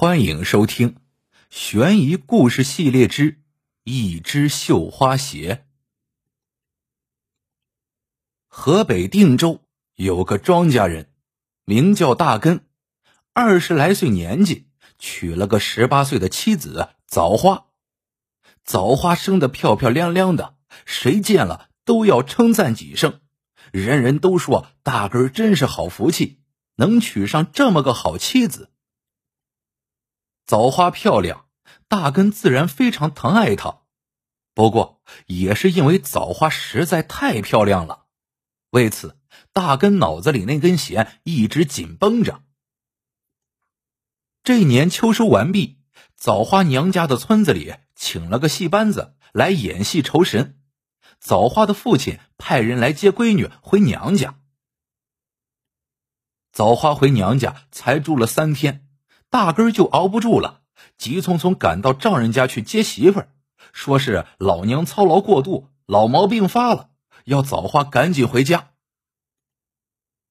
欢迎收听悬疑故事系列之《一只绣花鞋》。河北定州有个庄稼人，名叫大根，二十来岁年纪，娶了个十八岁的妻子枣花。枣花生的漂漂亮亮的，谁见了都要称赞几声。人人都说大根真是好福气，能娶上这么个好妻子。枣花漂亮，大根自然非常疼爱她。不过，也是因为枣花实在太漂亮了，为此大根脑子里那根弦一直紧绷着。这年秋收完毕，枣花娘家的村子里请了个戏班子来演戏酬神。枣花的父亲派人来接闺女回娘家。枣花回娘家才住了三天。大根就熬不住了，急匆匆赶到丈人家去接媳妇儿，说是老娘操劳过度，老毛病发了，要枣花赶紧回家。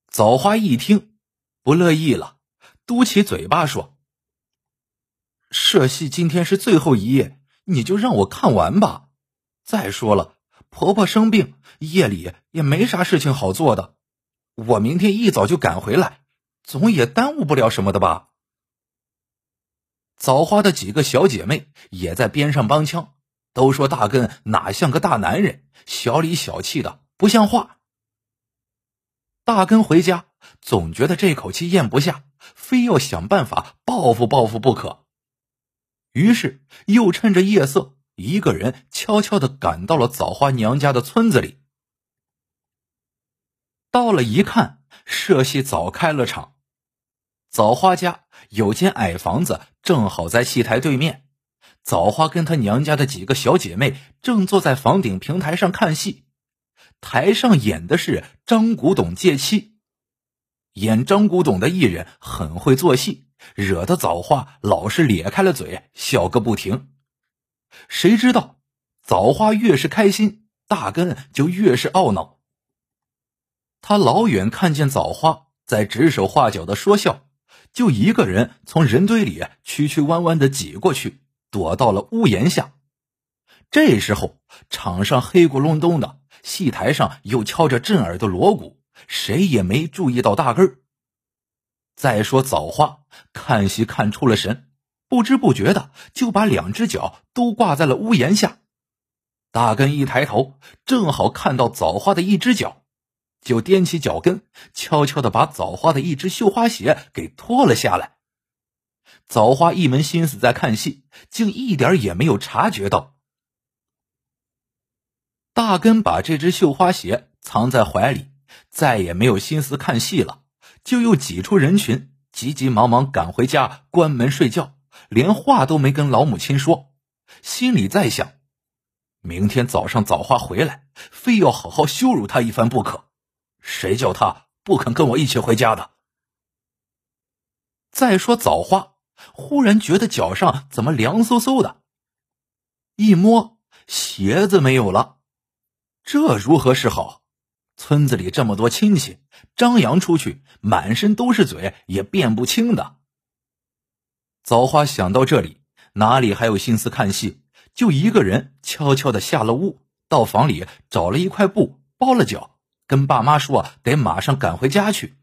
枣花一听，不乐意了，嘟起嘴巴说：“社戏今天是最后一夜，你就让我看完吧。再说了，婆婆生病，夜里也没啥事情好做的，我明天一早就赶回来，总也耽误不了什么的吧。”枣花的几个小姐妹也在边上帮腔，都说大根哪像个大男人，小里小气的不像话。大根回家总觉得这口气咽不下，非要想办法报复报复不可。于是又趁着夜色，一个人悄悄的赶到了枣花娘家的村子里。到了一看，社戏早开了场。枣花家有间矮房子，正好在戏台对面。枣花跟她娘家的几个小姐妹正坐在房顶平台上看戏，台上演的是张古董借妻。演张古董的艺人很会做戏，惹得枣花老是咧开了嘴笑个不停。谁知道枣花越是开心，大根就越是懊恼。他老远看见枣花在指手画脚的说笑。就一个人从人堆里曲曲弯弯的挤过去，躲到了屋檐下。这时候，场上黑咕隆咚的，戏台上又敲着震耳的锣鼓，谁也没注意到大根。再说枣花看戏看出了神，不知不觉的就把两只脚都挂在了屋檐下。大根一抬头，正好看到枣花的一只脚。就踮起脚跟，悄悄的把枣花的一只绣花鞋给脱了下来。枣花一门心思在看戏，竟一点也没有察觉到。大根把这只绣花鞋藏在怀里，再也没有心思看戏了，就又挤出人群，急急忙忙赶回家关门睡觉，连话都没跟老母亲说，心里在想：明天早上枣花回来，非要好好羞辱她一番不可。谁叫他不肯跟我一起回家的？再说枣花，忽然觉得脚上怎么凉飕飕的，一摸鞋子没有了，这如何是好？村子里这么多亲戚，张扬出去，满身都是嘴，也辨不清的。枣花想到这里，哪里还有心思看戏？就一个人悄悄的下了屋，到房里找了一块布包了脚。跟爸妈说得马上赶回家去。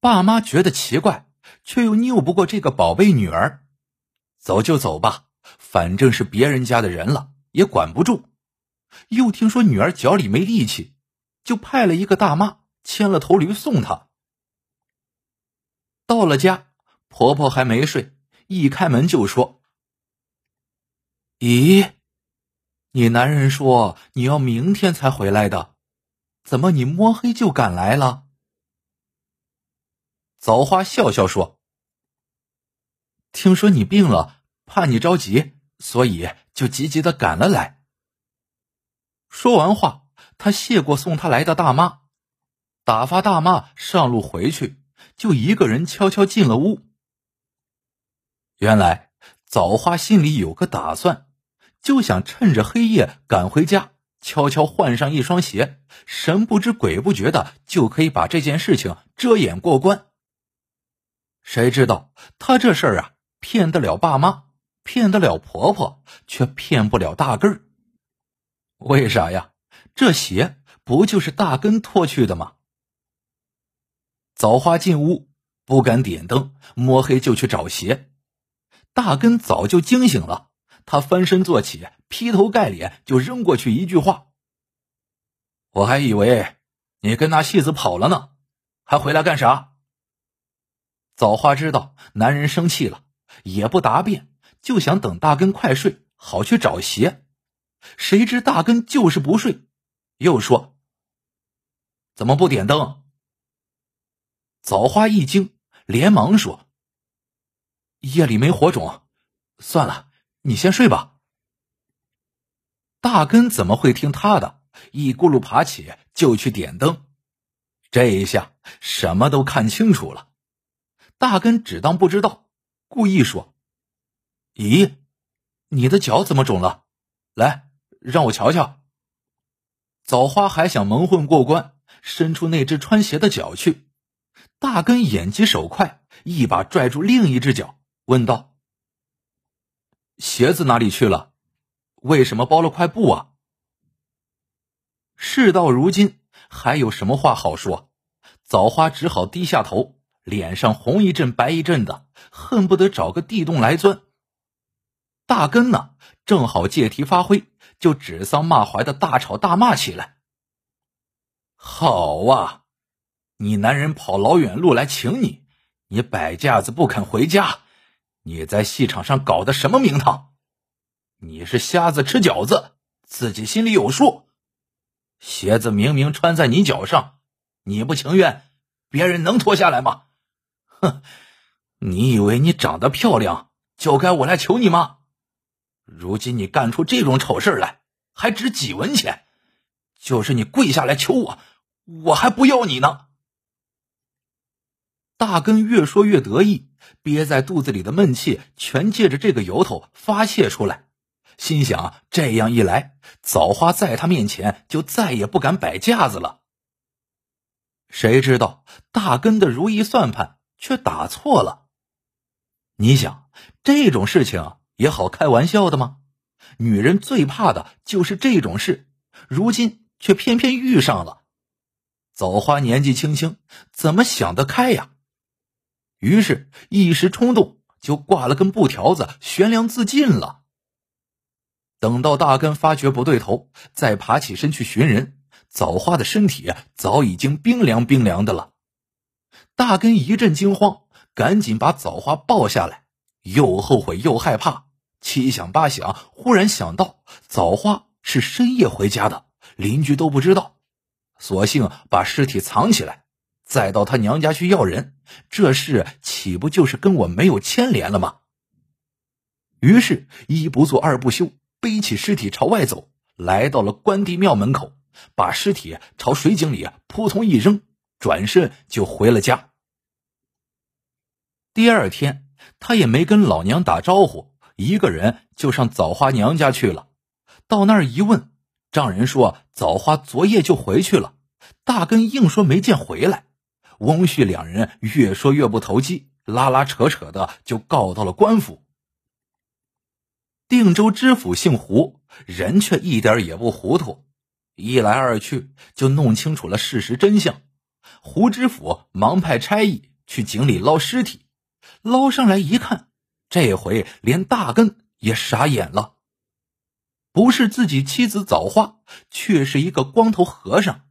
爸妈觉得奇怪，却又拗不过这个宝贝女儿，走就走吧，反正是别人家的人了，也管不住。又听说女儿脚里没力气，就派了一个大妈牵了头驴送她。到了家，婆婆还没睡，一开门就说：“咦，你男人说你要明天才回来的。”怎么你摸黑就赶来了？枣花笑笑说：“听说你病了，怕你着急，所以就急急的赶了来。”说完话，他谢过送他来的大妈，打发大妈上路回去，就一个人悄悄进了屋。原来枣花心里有个打算，就想趁着黑夜赶回家。悄悄换上一双鞋，神不知鬼不觉的就可以把这件事情遮掩过关。谁知道他这事儿啊，骗得了爸妈，骗得了婆婆，却骗不了大根儿。为啥呀？这鞋不就是大根脱去的吗？枣花进屋，不敢点灯，摸黑就去找鞋。大根早就惊醒了，他翻身坐起，劈头盖脸就扔过去一句话：“我还以为你跟那戏子跑了呢，还回来干啥？”枣花知道男人生气了，也不答辩，就想等大根快睡，好去找鞋。谁知大根就是不睡，又说：“怎么不点灯？”枣花一惊，连忙说：“夜里没火种，算了，你先睡吧。”大根怎么会听他的？一咕噜爬起就去点灯。这一下什么都看清楚了。大根只当不知道，故意说：“咦，你的脚怎么肿了？来，让我瞧瞧。”枣花还想蒙混过关，伸出那只穿鞋的脚去。大根眼疾手快，一把拽住另一只脚，问道：“鞋子哪里去了？为什么包了块布啊？”事到如今，还有什么话好说？枣花只好低下头，脸上红一阵白一阵的，恨不得找个地洞来钻。大根呢，正好借题发挥，就指桑骂槐的大吵大骂起来。好啊！你男人跑老远路来请你，你摆架子不肯回家，你在戏场上搞的什么名堂？你是瞎子吃饺子，自己心里有数。鞋子明明穿在你脚上，你不情愿，别人能脱下来吗？哼，你以为你长得漂亮就该我来求你吗？如今你干出这种丑事来，还值几文钱？就是你跪下来求我，我还不要你呢。大根越说越得意，憋在肚子里的闷气全借着这个由头发泄出来，心想：这样一来，枣花在他面前就再也不敢摆架子了。谁知道大根的如意算盘却打错了。你想，这种事情也好开玩笑的吗？女人最怕的就是这种事，如今却偏偏遇上了。枣花年纪轻轻，怎么想得开呀？于是，一时冲动，就挂了根布条子，悬梁自尽了。等到大根发觉不对头，再爬起身去寻人，枣花的身体早已经冰凉冰凉的了。大根一阵惊慌，赶紧把枣花抱下来，又后悔又害怕，七想八想，忽然想到枣花是深夜回家的，邻居都不知道，索性把尸体藏起来。再到他娘家去要人，这事岂不就是跟我没有牵连了吗？于是，一不做二不休，背起尸体朝外走，来到了关帝庙门口，把尸体朝水井里扑通一扔，转身就回了家。第二天，他也没跟老娘打招呼，一个人就上枣花娘家去了。到那儿一问，丈人说枣花昨夜就回去了，大根硬说没见回来。翁婿两人越说越不投机，拉拉扯扯的就告到了官府。定州知府姓胡，人却一点也不糊涂，一来二去就弄清楚了事实真相。胡知府忙派差役去井里捞尸体，捞上来一看，这回连大根也傻眼了，不是自己妻子早花，却是一个光头和尚。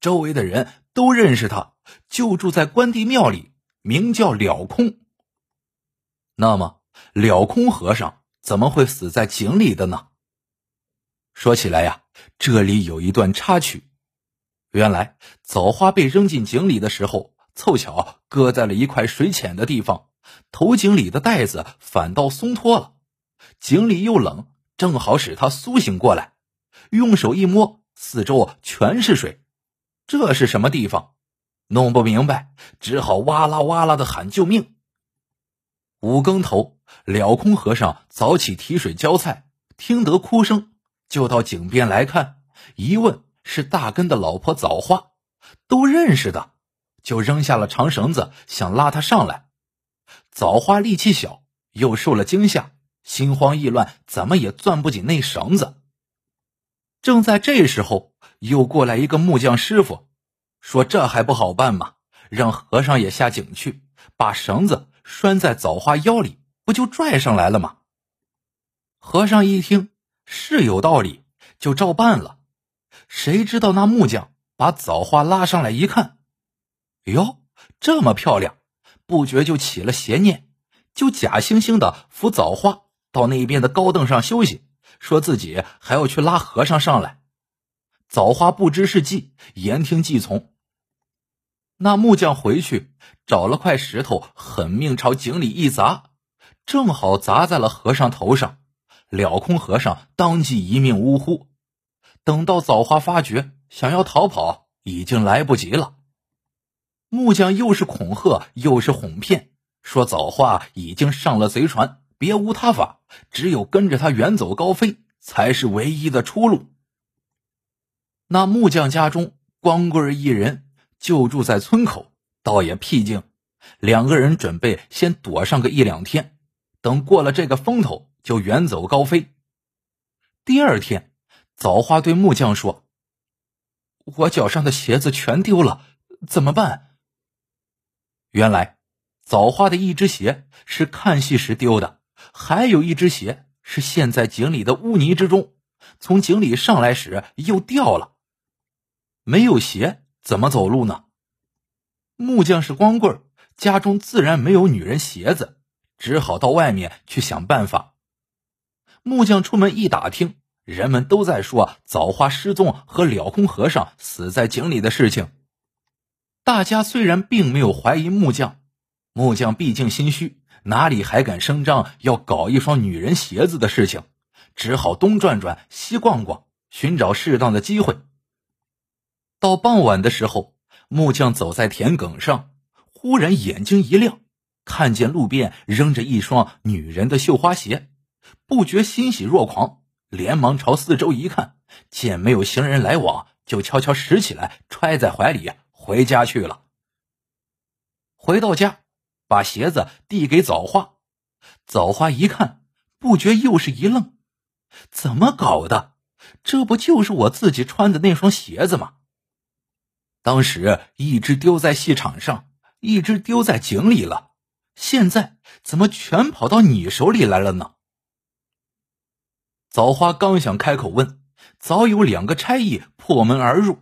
周围的人都认识他。就住在关帝庙里，名叫了空。那么，了空和尚怎么会死在井里的呢？说起来呀，这里有一段插曲。原来，枣花被扔进井里的时候，凑巧搁在了一块水浅的地方，头井里的袋子反倒松脱了。井里又冷，正好使他苏醒过来，用手一摸，四周全是水。这是什么地方？弄不明白，只好哇啦哇啦的喊救命。五更头，了空和尚早起提水浇菜，听得哭声，就到井边来看。一问是大根的老婆枣花，都认识的，就扔下了长绳子，想拉他上来。枣花力气小，又受了惊吓，心慌意乱，怎么也攥不紧那绳子。正在这时候，又过来一个木匠师傅，说：“这还不好办吗？让和尚也下井去，把绳子拴在枣花腰里，不就拽上来了吗？”和尚一听是有道理，就照办了。谁知道那木匠把枣花拉上来一看，哟，这么漂亮，不觉就起了邪念，就假惺惺的扶枣花到那边的高凳上休息，说自己还要去拉和尚上来。枣花不知是计，言听计从。那木匠回去找了块石头，狠命朝井里一砸，正好砸在了和尚头上，了空和尚当即一命呜呼。等到枣花发觉想要逃跑，已经来不及了。木匠又是恐吓又是哄骗，说枣花已经上了贼船，别无他法，只有跟着他远走高飞才是唯一的出路。那木匠家中光棍一人，就住在村口，倒也僻静。两个人准备先躲上个一两天，等过了这个风头，就远走高飞。第二天。枣花对木匠说：“我脚上的鞋子全丢了，怎么办？”原来，枣花的一只鞋是看戏时丢的，还有一只鞋是陷在井里的污泥之中，从井里上来时又掉了。没有鞋怎么走路呢？木匠是光棍，家中自然没有女人鞋子，只好到外面去想办法。木匠出门一打听。人们都在说枣花失踪和了空和尚死在井里的事情。大家虽然并没有怀疑木匠，木匠毕竟心虚，哪里还敢声张要搞一双女人鞋子的事情？只好东转转西逛逛，寻找适当的机会。到傍晚的时候，木匠走在田埂上，忽然眼睛一亮，看见路边扔着一双女人的绣花鞋，不觉欣喜若狂。连忙朝四周一看，见没有行人来往，就悄悄拾起来，揣在怀里回家去了。回到家，把鞋子递给枣花，枣花一看，不觉又是一愣：“怎么搞的？这不就是我自己穿的那双鞋子吗？当时一只丢在戏场上，一只丢在井里了，现在怎么全跑到你手里来了呢？”枣花刚想开口问，早有两个差役破门而入，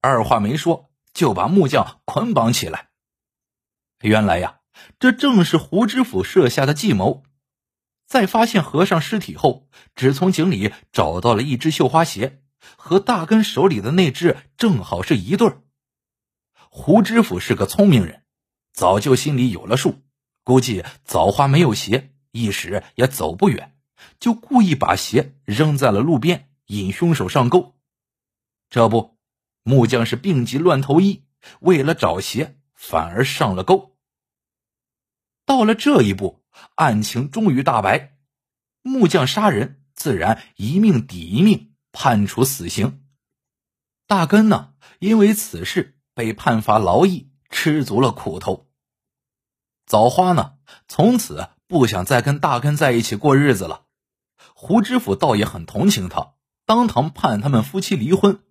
二话没说就把木匠捆绑起来。原来呀，这正是胡知府设下的计谋。在发现和尚尸体后，只从井里找到了一只绣花鞋，和大根手里的那只正好是一对儿。胡知府是个聪明人，早就心里有了数，估计枣花没有鞋，一时也走不远。就故意把鞋扔在了路边，引凶手上钩。这不，木匠是病急乱投医，为了找鞋，反而上了钩。到了这一步，案情终于大白，木匠杀人，自然一命抵一命，判处死刑。大根呢，因为此事被判罚劳役，吃足了苦头。枣花呢，从此不想再跟大根在一起过日子了。胡知府倒也很同情他，当堂判他们夫妻离婚。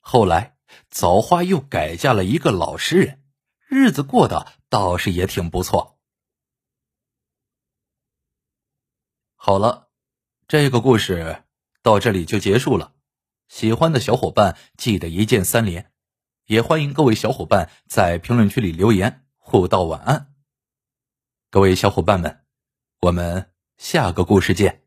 后来，枣花又改嫁了一个老实人，日子过得倒是也挺不错。好了，这个故事到这里就结束了。喜欢的小伙伴记得一键三连，也欢迎各位小伙伴在评论区里留言互道晚安。各位小伙伴们，我们。下个故事见。